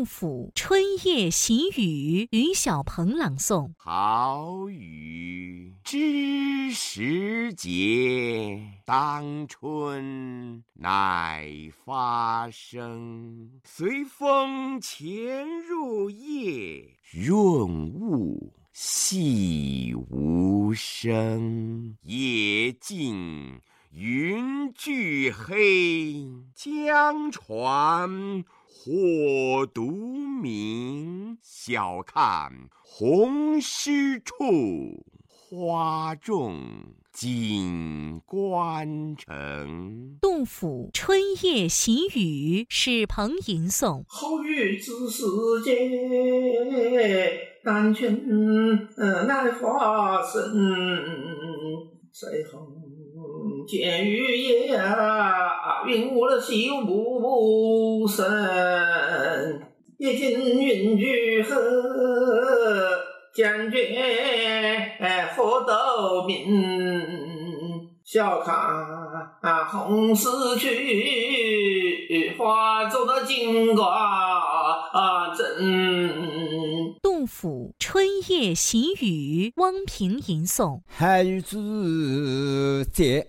杜甫《春夜喜雨》于小鹏朗诵。好雨知时节，当春乃发生。随风潜入夜，润物细无声。野径云俱黑，江船。火独明，晓看红湿处，花重锦官城。杜甫《春夜喜雨》是彭吟诵。好雨知时节，当春乃发生。随风。见雨夜，云雾细无声。夜尽云俱黑，将军何斗明。笑看红湿处，花重锦官城。杜甫《春夜喜雨》，汪平吟诵。好雨知节。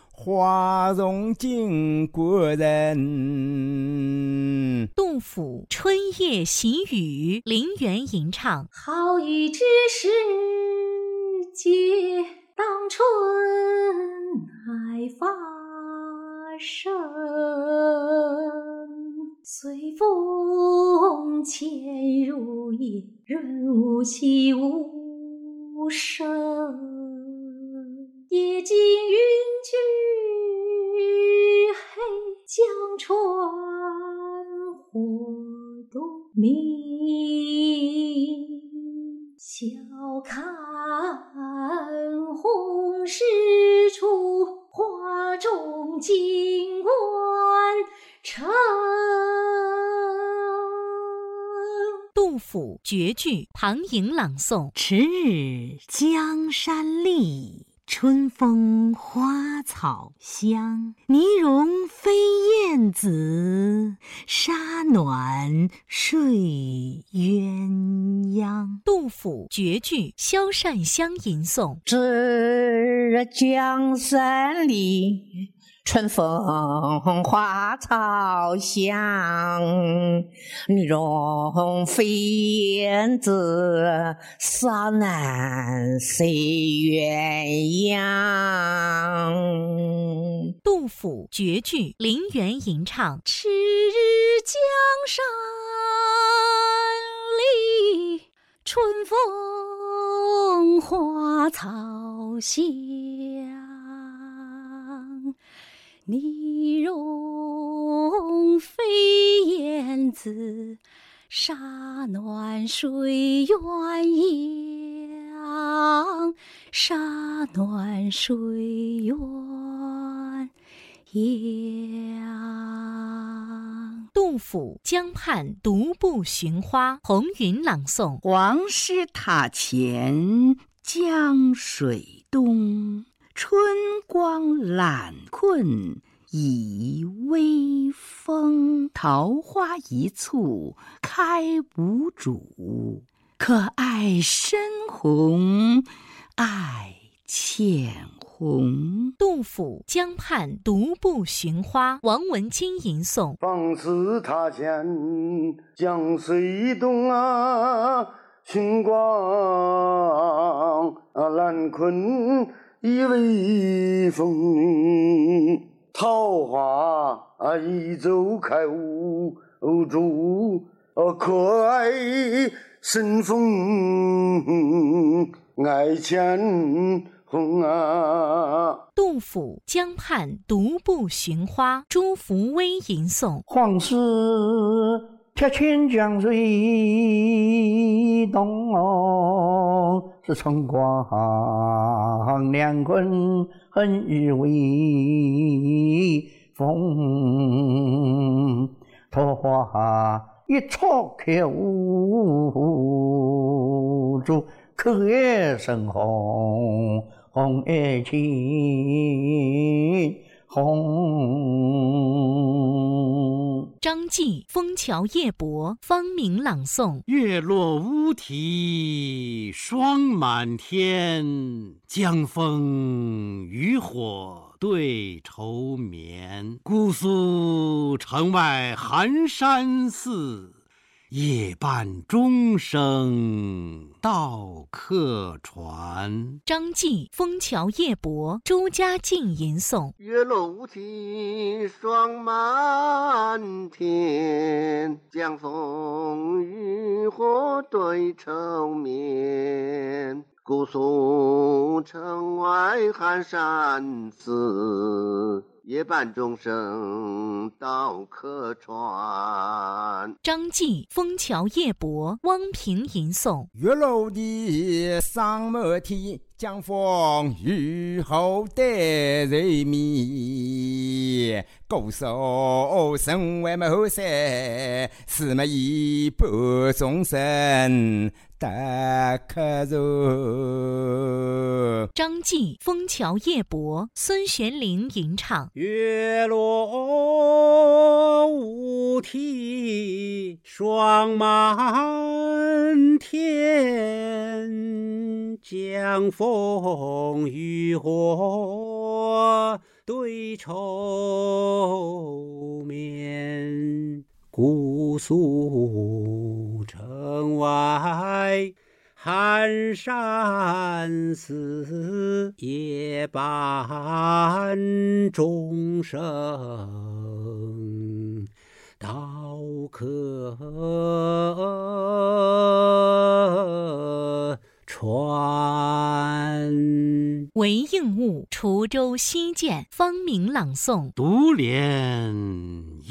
花容锦官人。杜甫《春夜喜雨》，林园吟唱。好雨知时节，当春乃发生。随风潜入夜，润物细无声。夜静云俱。江船火独明，晓看红湿处，花重锦官城。杜甫绝句，唐寅朗诵。迟日江山丽。春风花草香，泥融飞燕子，沙暖睡鸳鸯。杜甫绝句，萧善香吟诵。迟日江山丽。春风花草香，泥融飞燕子，沙暖睡鸳鸯。杜甫绝句，林园吟唱。迟日江山丽，春风花草香。泥融飞燕子，沙暖睡鸳鸯。沙暖睡鸳鸯。杜甫《江畔独步寻花》，红云朗诵。黄师塔前江水东。春光懒困倚微风，桃花一簇开无主。可爱深红爱浅红。杜甫《江畔独步寻花》，王文清吟诵。黄师塔前江水东啊，春光懒困。倚微风，桃花一簇开无主。可爱生风爱浅红啊！杜甫《江畔独步寻花》，朱福威吟诵。黄师铁前江水东。春光两困恨雨威风，桃花一簇开无主，可爱深红红爱青红。张继《枫桥夜泊》方明朗诵。月落乌啼霜满天，江枫渔火对愁眠。姑苏城外寒山寺，夜半钟声到客船。张继《枫桥夜泊》朱家靖吟诵。月落乌啼霜满天，江枫渔火对愁眠。姑苏城外寒山寺，夜半钟声到客船。张继《枫桥夜泊》汪平吟诵。月落乌啼霜满天，江枫渔火对人眠。姑苏城外某山，寺庙夜半钟声到客船。张继《枫桥夜泊》孙玄龄吟唱。月落乌啼霜满天，江枫渔火对愁眠。姑苏城外寒山寺，夜半钟声到客船。韦应物《滁州西涧》方明朗诵。独怜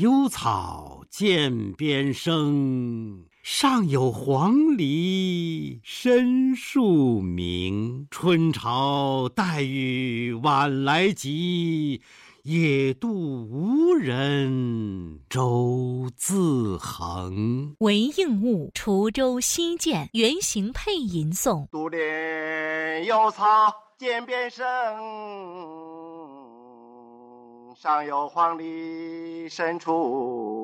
幽草涧边生，上有黄鹂深树鸣。春潮带雨晚来急，野渡无人舟自横。韦应物《滁州西涧》原形配吟诵。独怜幽草涧边生，上有黄鹂深处鸣。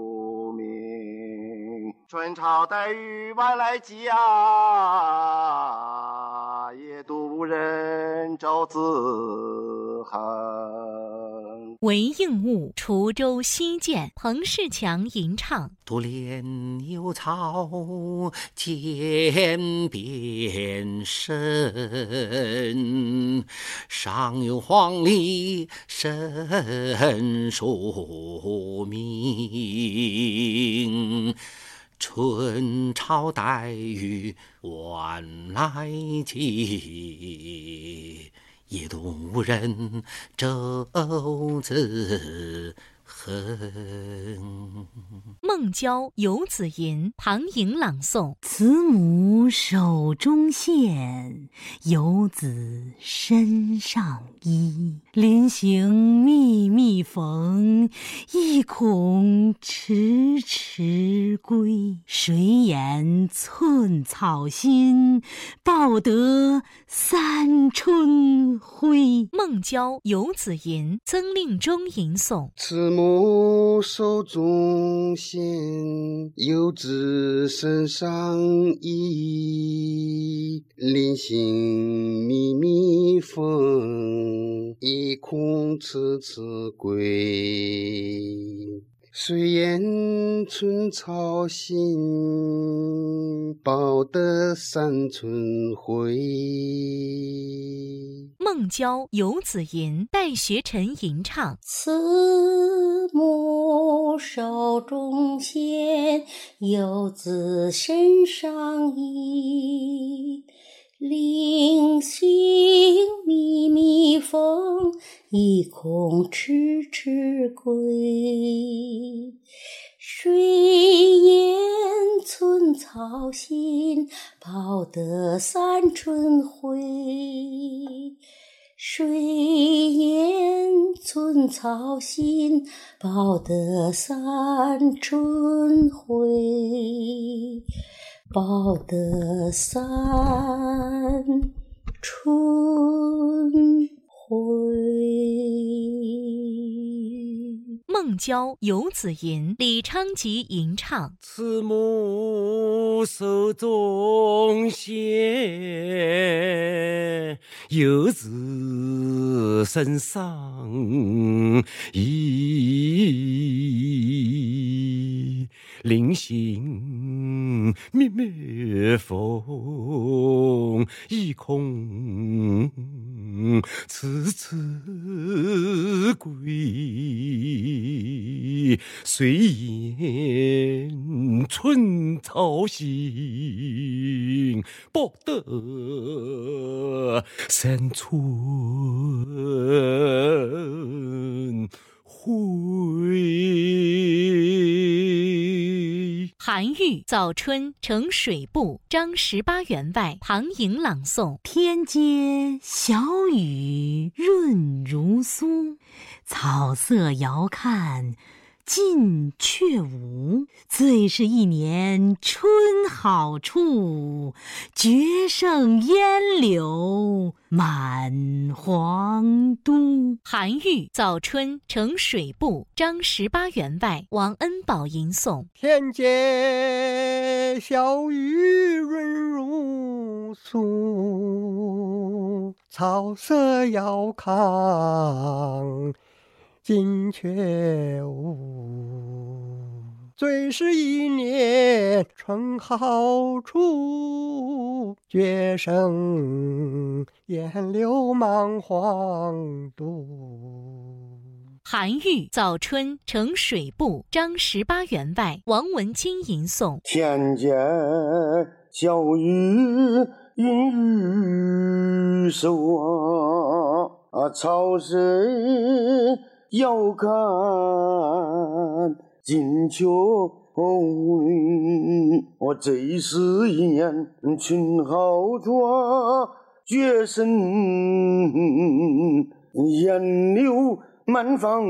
春潮带雨晚来急啊，野渡无人舟自横。韦应物《滁州西涧》彭世强吟唱。独怜幽草涧边生，上有黄鹂深树鸣。春潮带雨晚来急，野渡无人舟自横。孟郊《游子吟》唐颖朗诵。慈母手中线，游子身上衣。临行密密缝，意恐迟迟归。谁言寸草心，报得三春晖。孟郊《游子吟》曾令中吟诵。慈母手中线，游子身上衣。临行密密缝，意恐迟迟归。谁言寸草心，报得三春晖。孟郊《游子吟》戴学臣吟唱。慈母手中线，游子身上衣。临行密密缝，意恐迟迟归。谁言寸草心，报得三春晖。水烟寸草心，报得三春晖，报得三春晖。孟郊游子吟，李昌吉吟唱。慈母手中线，游子身上衣。临行密密缝，意恐迟迟归。谁言寸草心，报得三春晖。韩愈《早春呈水部》张十八员外唐寅朗诵：天街小雨润如酥，草色遥看近却无。最是一年春好处，绝胜烟柳满皇都。韩愈《早春呈水部》张十八员外王恩宝吟诵：天街小雨润如酥，草色遥看近却无。最是一年春好处，绝胜烟柳满皇都。韩愈《早春呈水部》张十八员外王文清吟诵：天街小雨润如酥啊，草色遥看近却无。我这是一年春好处，绝胜烟柳满房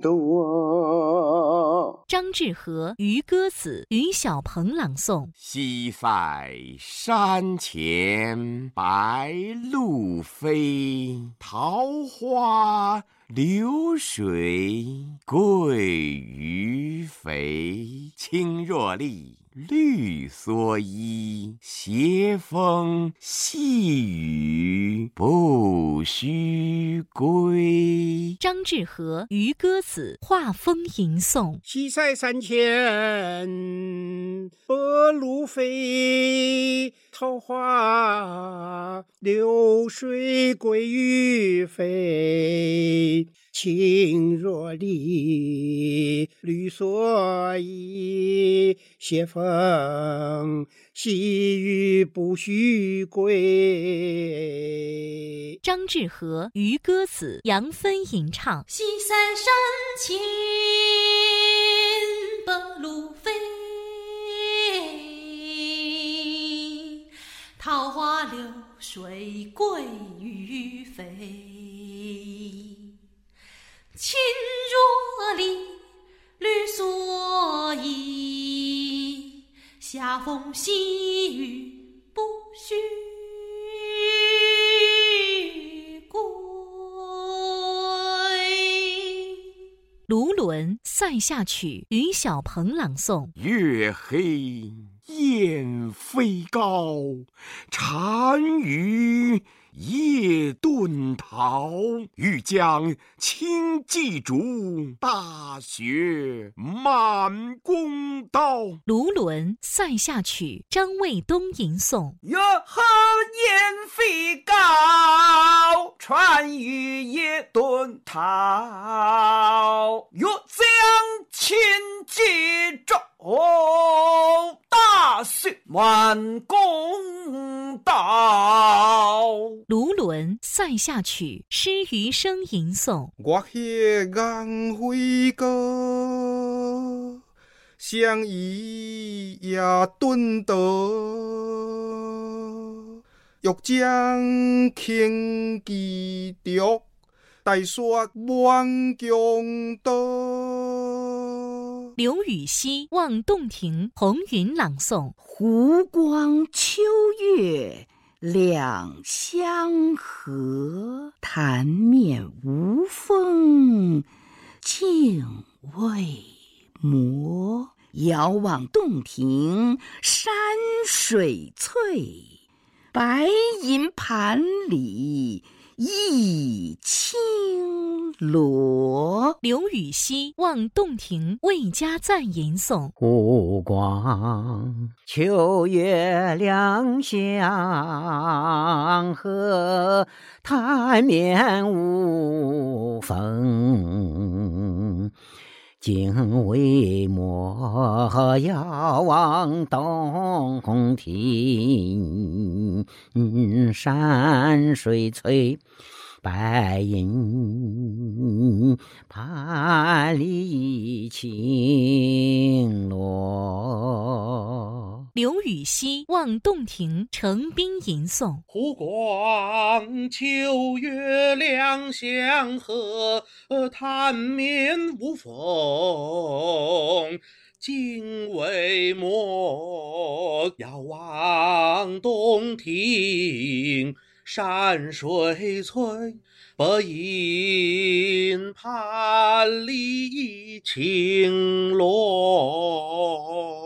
都啊！张志和《渔歌子》于小鹏朗诵：西塞山前白鹭飞，桃花流水鳜鱼肥。青箬笠，绿蓑衣，斜风细雨不须归。张志和《渔歌子》画风吟诵：西塞山前白鹭飞，桃花流水鳜鱼肥。青箬笠，绿蓑衣，斜风细雨不须归。张志和《渔歌子》杨芬吟唱：西塞山前白鹭飞，桃花流水鳜鱼肥。青箬笠，绿蓑衣，斜风细雨不须归。卢纶《塞下曲》于小鹏朗诵：月黑雁飞高，单于夜遁逃。欲将轻骑逐，大雪满弓刀。卢纶《塞下曲》张卫东吟诵：月黑雁飞高，单于夜遁逃。欲将轻骑逐，大雪满弓刀。卢纶《塞下曲》施余生吟诵：我血眼灰歌，相依也顿得。欲将轻骑逐，待说万江道。刘禹锡《望洞庭》红云朗诵：湖光秋月两相和，潭面无风镜未磨。遥望洞庭山水翠，白银盘里一青罗。刘禹锡《望洞庭》魏家赞吟诵：湖光秋月两相和，潭面无风镜未磨。遥望洞庭山水翠。白银盘里青螺。刘禹锡《望洞庭》成冰吟诵：湖光秋月两相和，潭面无风镜未磨。遥望洞庭。山水翠，白银盘里青螺。